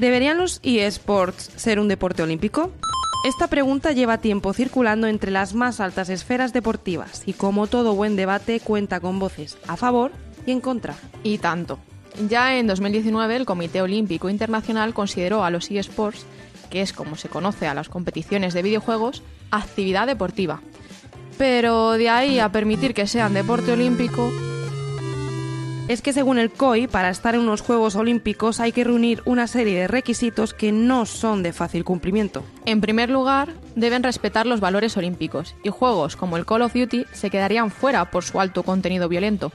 ¿Deberían los eSports ser un deporte olímpico? Esta pregunta lleva tiempo circulando entre las más altas esferas deportivas y como todo buen debate cuenta con voces a favor y en contra. Y tanto. Ya en 2019 el Comité Olímpico Internacional consideró a los eSports, que es como se conoce a las competiciones de videojuegos, actividad deportiva. Pero de ahí a permitir que sean deporte olímpico, es que según el COI, para estar en unos Juegos Olímpicos hay que reunir una serie de requisitos que no son de fácil cumplimiento. En primer lugar, deben respetar los valores olímpicos, y juegos como el Call of Duty se quedarían fuera por su alto contenido violento,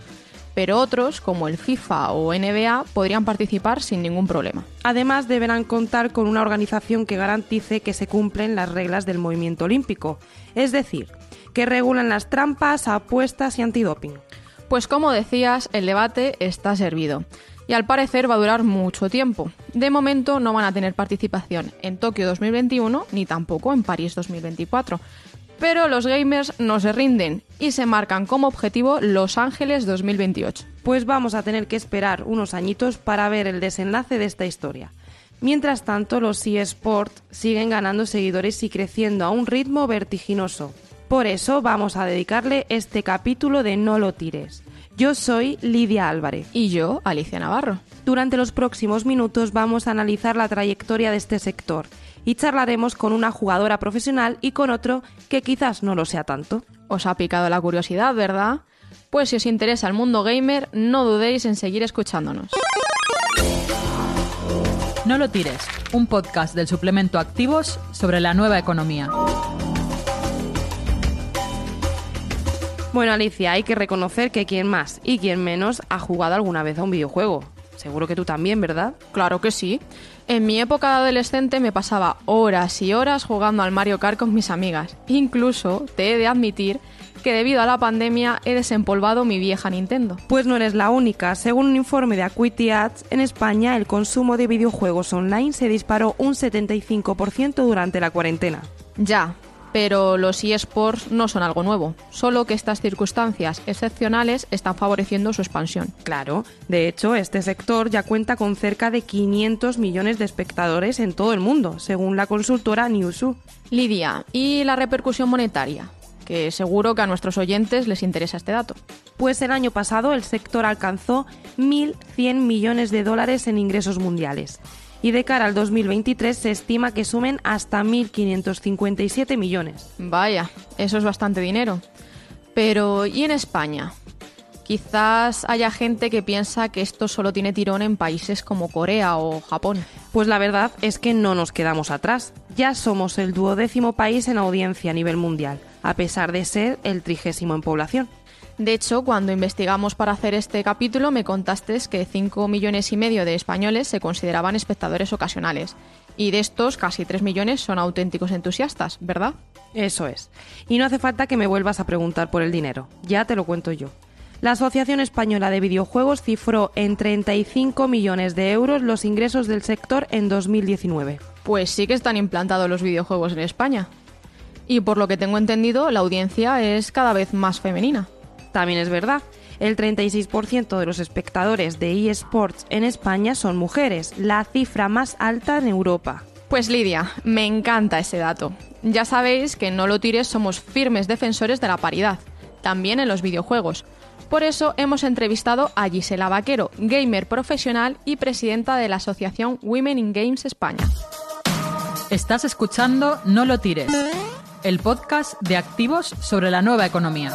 pero otros, como el FIFA o NBA, podrían participar sin ningún problema. Además, deberán contar con una organización que garantice que se cumplen las reglas del movimiento olímpico, es decir, que regulan las trampas, apuestas y antidoping. Pues como decías, el debate está servido. Y al parecer va a durar mucho tiempo. De momento no van a tener participación en Tokio 2021 ni tampoco en París 2024. Pero los gamers no se rinden y se marcan como objetivo Los Ángeles 2028. Pues vamos a tener que esperar unos añitos para ver el desenlace de esta historia. Mientras tanto, los eSports siguen ganando seguidores y creciendo a un ritmo vertiginoso. Por eso vamos a dedicarle este capítulo de No lo tires. Yo soy Lidia Álvarez. Y yo, Alicia Navarro. Durante los próximos minutos vamos a analizar la trayectoria de este sector y charlaremos con una jugadora profesional y con otro que quizás no lo sea tanto. Os ha picado la curiosidad, ¿verdad? Pues si os interesa el mundo gamer, no dudéis en seguir escuchándonos. No lo tires, un podcast del suplemento Activos sobre la nueva economía. Bueno, Alicia, hay que reconocer que quien más y quien menos ha jugado alguna vez a un videojuego. Seguro que tú también, ¿verdad? Claro que sí. En mi época de adolescente me pasaba horas y horas jugando al Mario Kart con mis amigas. Incluso, te he de admitir, que debido a la pandemia he desempolvado mi vieja Nintendo. Pues no eres la única. Según un informe de Acuity Ads, en España el consumo de videojuegos online se disparó un 75% durante la cuarentena. Ya, pero los eSports no son algo nuevo, solo que estas circunstancias excepcionales están favoreciendo su expansión. Claro, de hecho, este sector ya cuenta con cerca de 500 millones de espectadores en todo el mundo, según la consultora Newzoo. Lidia, ¿y la repercusión monetaria? Que seguro que a nuestros oyentes les interesa este dato. Pues el año pasado el sector alcanzó 1.100 millones de dólares en ingresos mundiales y de cara al 2023 se estima que sumen hasta 1.557 millones. Vaya, eso es bastante dinero. Pero, ¿y en España? Quizás haya gente que piensa que esto solo tiene tirón en países como Corea o Japón. Pues la verdad es que no nos quedamos atrás. Ya somos el duodécimo país en audiencia a nivel mundial, a pesar de ser el trigésimo en población. De hecho, cuando investigamos para hacer este capítulo, me contaste que 5 millones y medio de españoles se consideraban espectadores ocasionales. Y de estos, casi 3 millones son auténticos entusiastas, ¿verdad? Eso es. Y no hace falta que me vuelvas a preguntar por el dinero. Ya te lo cuento yo. La Asociación Española de Videojuegos cifró en 35 millones de euros los ingresos del sector en 2019. Pues sí que están implantados los videojuegos en España. Y por lo que tengo entendido, la audiencia es cada vez más femenina. También es verdad, el 36% de los espectadores de eSports en España son mujeres, la cifra más alta en Europa. Pues Lidia, me encanta ese dato. Ya sabéis que en No lo tires somos firmes defensores de la paridad, también en los videojuegos. Por eso hemos entrevistado a Gisela Vaquero, gamer profesional y presidenta de la asociación Women in Games España. Estás escuchando No lo tires, el podcast de activos sobre la nueva economía.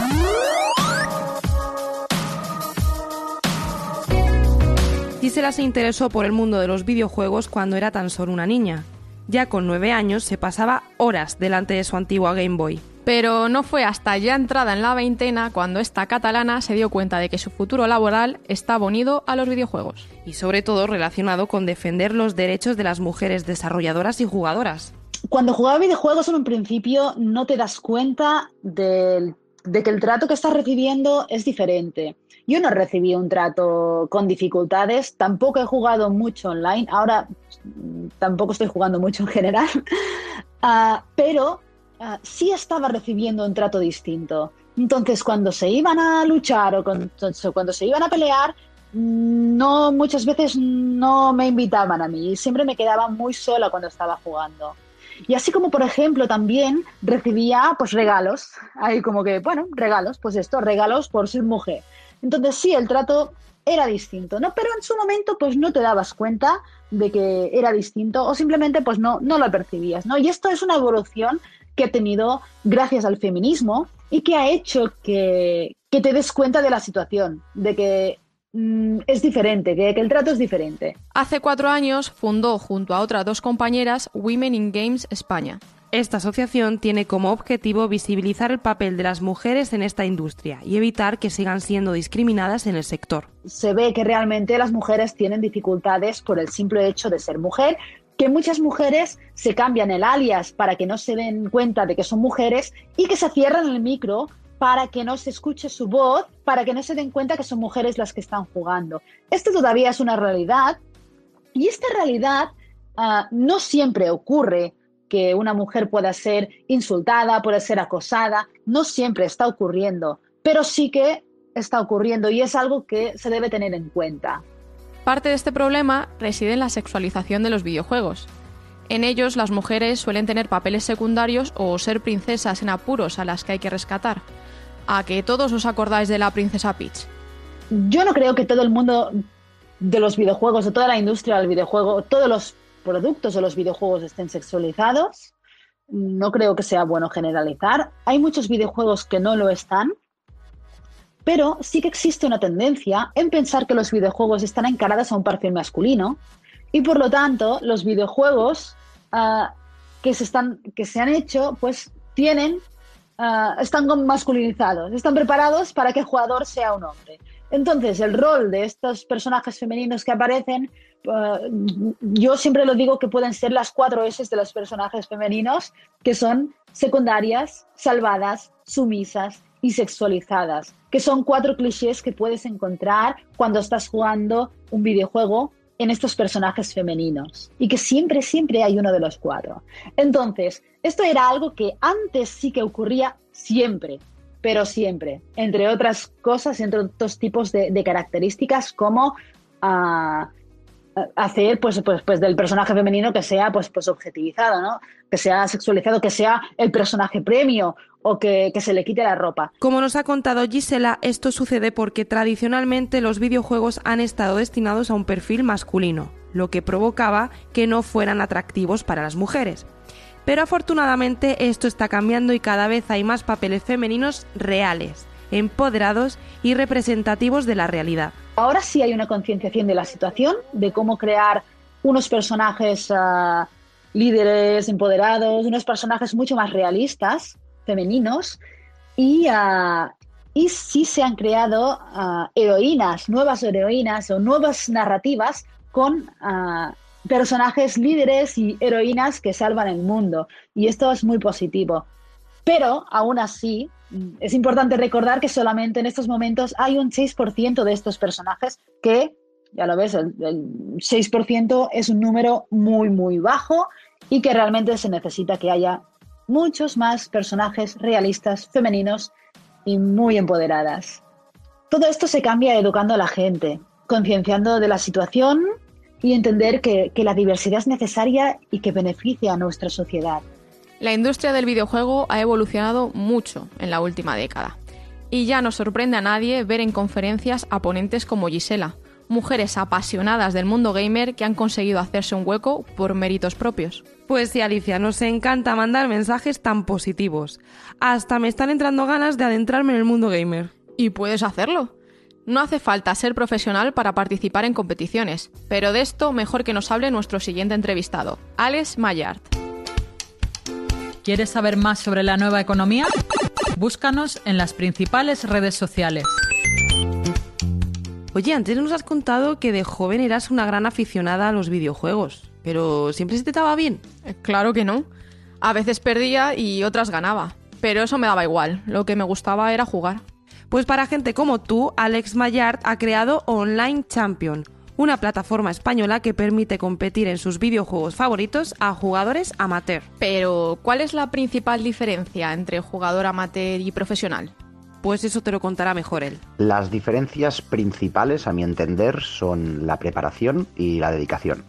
Gisela se interesó por el mundo de los videojuegos cuando era tan solo una niña. Ya con nueve años se pasaba horas delante de su antigua Game Boy. Pero no fue hasta ya entrada en la veintena cuando esta catalana se dio cuenta de que su futuro laboral estaba unido a los videojuegos. Y sobre todo relacionado con defender los derechos de las mujeres desarrolladoras y jugadoras. Cuando jugaba videojuegos en un principio no te das cuenta de que el trato que estás recibiendo es diferente. Yo no recibí un trato con dificultades, tampoco he jugado mucho online, ahora mm, tampoco estoy jugando mucho en general, uh, pero uh, sí estaba recibiendo un trato distinto. Entonces, cuando se iban a luchar o cuando, cuando se iban a pelear, no muchas veces no me invitaban a mí, siempre me quedaba muy sola cuando estaba jugando. Y así como, por ejemplo, también recibía pues regalos, ahí como que, bueno, regalos, pues esto, regalos por ser mujer. Entonces sí, el trato era distinto, ¿no? Pero en su momento pues no te dabas cuenta de que era distinto o simplemente pues no, no lo percibías, ¿no? Y esto es una evolución que ha tenido gracias al feminismo y que ha hecho que, que te des cuenta de la situación, de que mm, es diferente, que, que el trato es diferente. Hace cuatro años fundó junto a otras dos compañeras Women in Games España. Esta asociación tiene como objetivo visibilizar el papel de las mujeres en esta industria y evitar que sigan siendo discriminadas en el sector. Se ve que realmente las mujeres tienen dificultades por el simple hecho de ser mujer, que muchas mujeres se cambian el alias para que no se den cuenta de que son mujeres y que se cierran el micro para que no se escuche su voz, para que no se den cuenta que son mujeres las que están jugando. Esto todavía es una realidad y esta realidad uh, no siempre ocurre que una mujer pueda ser insultada, pueda ser acosada, no siempre está ocurriendo, pero sí que está ocurriendo y es algo que se debe tener en cuenta. Parte de este problema reside en la sexualización de los videojuegos. En ellos las mujeres suelen tener papeles secundarios o ser princesas en apuros a las que hay que rescatar. A que todos os acordáis de la princesa Peach. Yo no creo que todo el mundo de los videojuegos, de toda la industria del videojuego, todos los productos de los videojuegos estén sexualizados. No creo que sea bueno generalizar. Hay muchos videojuegos que no lo están, pero sí que existe una tendencia en pensar que los videojuegos están encarados a un perfil masculino y por lo tanto los videojuegos uh, que, se están, que se han hecho pues tienen, uh, están masculinizados, están preparados para que el jugador sea un hombre. Entonces el rol de estos personajes femeninos que aparecen Uh, yo siempre lo digo que pueden ser las cuatro S de los personajes femeninos, que son secundarias, salvadas, sumisas y sexualizadas, que son cuatro clichés que puedes encontrar cuando estás jugando un videojuego en estos personajes femeninos y que siempre, siempre hay uno de los cuatro. Entonces, esto era algo que antes sí que ocurría siempre, pero siempre, entre otras cosas, entre otros tipos de, características como... Uh, hacer pues, pues, pues del personaje femenino que sea pues, pues objetivizado, ¿no? Que sea sexualizado, que sea el personaje premio o que, se le quite la ropa. Como nos ha contado Gisela, esto sucede porque tradicionalmente los videojuegos han estado destinados a un perfil masculino, lo que provocaba que no fueran atractivos para las mujeres. Pero afortunadamente esto está cambiando y cada vez hay más papeles femeninos reales, empoderados y representativos de la realidad. Ahora sí hay una concienciación de la situación, de cómo crear unos personajes uh, líderes, empoderados, unos personajes mucho más realistas, femeninos, y, uh, y sí se han creado uh, heroínas, nuevas heroínas o nuevas narrativas con personajes líderes y heroínas que salvan el mundo. Y esto es muy positivo. Pero aún así, es importante recordar que solamente en estos momentos hay un 6% de estos personajes que, ya lo ves, el, 6% es un número muy, muy bajo y que realmente se necesita que haya muchos más personajes realistas, femeninos y muy empoderadas. Todo esto se cambia educando a la gente, concienciando de la situación y entender que, que la diversidad es necesaria y que beneficia a nuestra sociedad. La industria del videojuego ha evolucionado mucho en la última década. Y ya no sorprende a nadie ver en conferencias a ponentes como Gisela, mujeres apasionadas del mundo gamer que han conseguido hacerse un hueco por méritos propios. Pues sí, Alicia, nos encanta mandar mensajes tan positivos. Hasta me están entrando ganas de adentrarme en el mundo gamer. Y puedes hacerlo. No hace falta ser profesional para participar en competiciones, pero de esto mejor que nos hable nuestro siguiente entrevistado, Alex Mayart. ¿Quieres saber más sobre la nueva economía? Búscanos en las principales redes sociales. Oye, antes nos has contado que de joven eras una gran aficionada a los videojuegos, pero ¿siempre se te estaba bien? Eh, claro que no. A veces perdía y otras ganaba, pero eso me daba igual. Lo que me gustaba era jugar. Pues para gente como tú, Alex Mayard ha creado Online Champion, una plataforma española que permite competir en sus videojuegos favoritos a jugadores amateur. Pero, ¿cuál es la principal diferencia entre jugador amateur y profesional? Pues eso te lo contará mejor él. Las diferencias principales, a mi entender, son la preparación y la dedicación.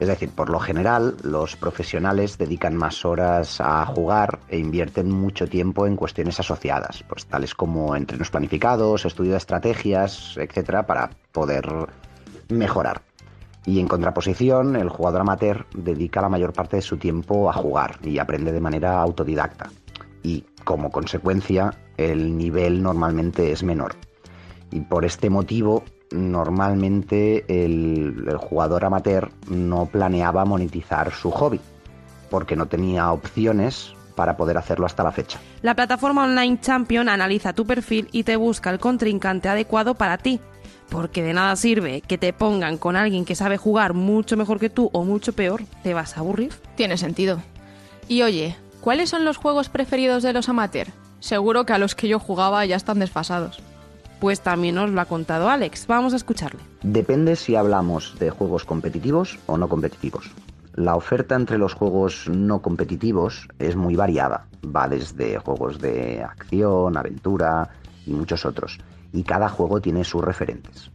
Es decir, por lo general, los profesionales dedican más horas a jugar e invierten mucho tiempo en cuestiones asociadas, pues tales como entrenos planificados, estudio de estrategias, etcétera, para poder mejorar. Y en contraposición, el jugador amateur dedica la mayor parte de su tiempo a jugar y aprende de manera autodidacta. Y como consecuencia, el nivel normalmente es menor. Y por este motivo, normalmente el, el, jugador amateur no planeaba monetizar su hobby, porque no tenía opciones para poder hacerlo hasta la fecha. La plataforma Online Champion analiza tu perfil y te busca el contrincante adecuado para ti, porque de nada sirve que te pongan con alguien que sabe jugar mucho mejor que tú o mucho peor, te vas a aburrir. Tiene sentido. Y oye, ¿cuáles son los juegos preferidos de los amateurs? Seguro que a los que yo jugaba ya están desfasados. Pues también nos lo ha contado Alex. Vamos a escucharle. Depende si hablamos de juegos competitivos o no competitivos. La oferta entre los juegos no competitivos es muy variada. Va desde juegos de acción, aventura y muchos otros. Y cada juego tiene sus referentes.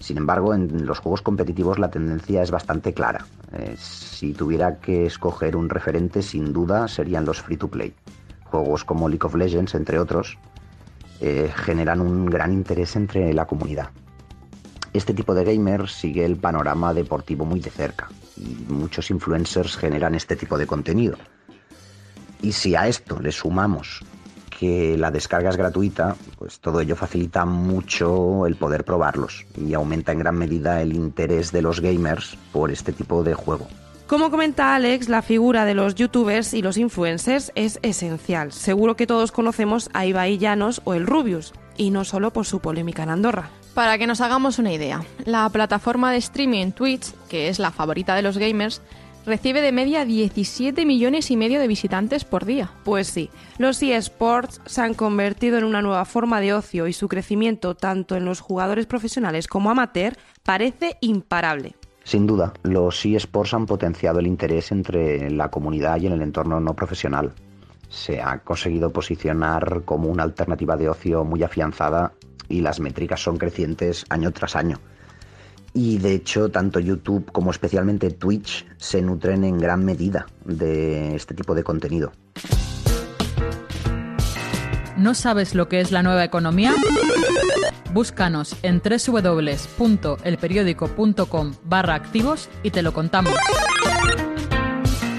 Sin embargo, en los juegos competitivos la tendencia es bastante clara. Eh, si tuviera que escoger un referente, sin duda serían los free to play. Juegos como League of Legends, entre otros, eh, generan un gran interés entre la comunidad. Este tipo de gamers sigue el panorama deportivo muy de cerca y muchos influencers generan este tipo de contenido. Y si a esto le sumamos que la descarga es gratuita, pues todo ello facilita mucho el poder probarlos y aumenta en gran medida el interés de los gamers por este tipo de juego. Como comenta Alex, la figura de los youtubers y los influencers es esencial. Seguro que todos conocemos a Ibai Llanos o el Rubius, y no solo por su polémica en Andorra. Para que nos hagamos una idea, la plataforma de streaming Twitch, que es la favorita de los gamers, recibe de media 17 millones y medio de visitantes por día. Pues sí, los eSports se han convertido en una nueva forma de ocio y su crecimiento tanto en los jugadores profesionales como amateur parece imparable. Sin duda, los eSports han potenciado el interés entre la comunidad y en el entorno no profesional. Se ha conseguido posicionar como una alternativa de ocio muy afianzada y las métricas son crecientes año tras año. Y de hecho, tanto YouTube como especialmente Twitch se nutren en gran medida de este tipo de contenido. ¿No sabes lo que es la nueva economía? Búscanos en www.elperiódico.com barra activos y te lo contamos.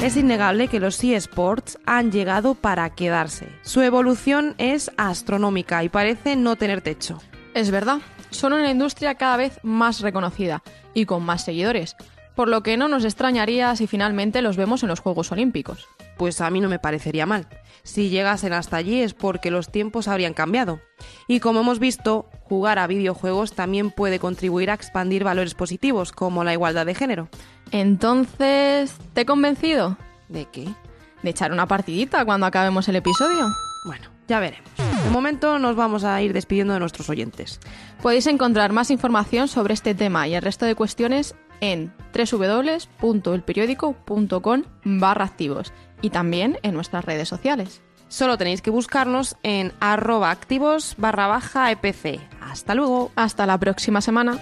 Es innegable que los eSports han llegado para quedarse. Su evolución es astronómica y parece no tener techo. Es verdad, son una industria cada vez más reconocida y con más seguidores, por lo que no nos extrañaría si finalmente los vemos en los Juegos Olímpicos. Pues a mí no me parecería mal. Si llegasen hasta allí es porque los tiempos habrían cambiado. Y como hemos visto, jugar a videojuegos también puede contribuir a expandir valores positivos, como la igualdad de género. Entonces, ¿te he convencido? ¿De qué? De echar una partidita cuando acabemos el episodio. Bueno, ya veremos. De momento nos vamos a ir despidiendo de nuestros oyentes. Podéis encontrar más información sobre este tema y el resto de cuestiones en www.elperiódico.com barra activos y también en nuestras redes sociales. Solo tenéis que buscarnos en arroba activos barra baja EPC. Hasta luego. Hasta la próxima semana.